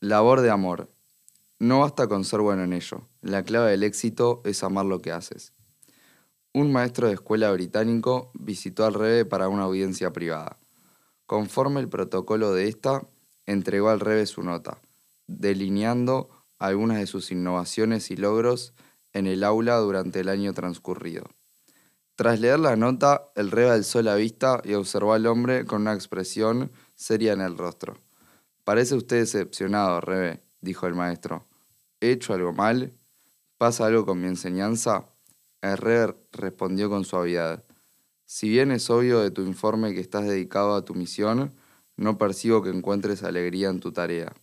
Labor de amor. No basta con ser bueno en ello. La clave del éxito es amar lo que haces. Un maestro de escuela británico visitó al Rebe para una audiencia privada. Conforme el protocolo de esta, entregó al Rebe su nota, delineando algunas de sus innovaciones y logros en el aula durante el año transcurrido. Tras leer la nota, el Rebe alzó la vista y observó al hombre con una expresión seria en el rostro. Parece usted decepcionado, Rebe, dijo el maestro. ¿He hecho algo mal? ¿Pasa algo con mi enseñanza? El Rebe respondió con suavidad. Si bien es obvio de tu informe que estás dedicado a tu misión, no percibo que encuentres alegría en tu tarea.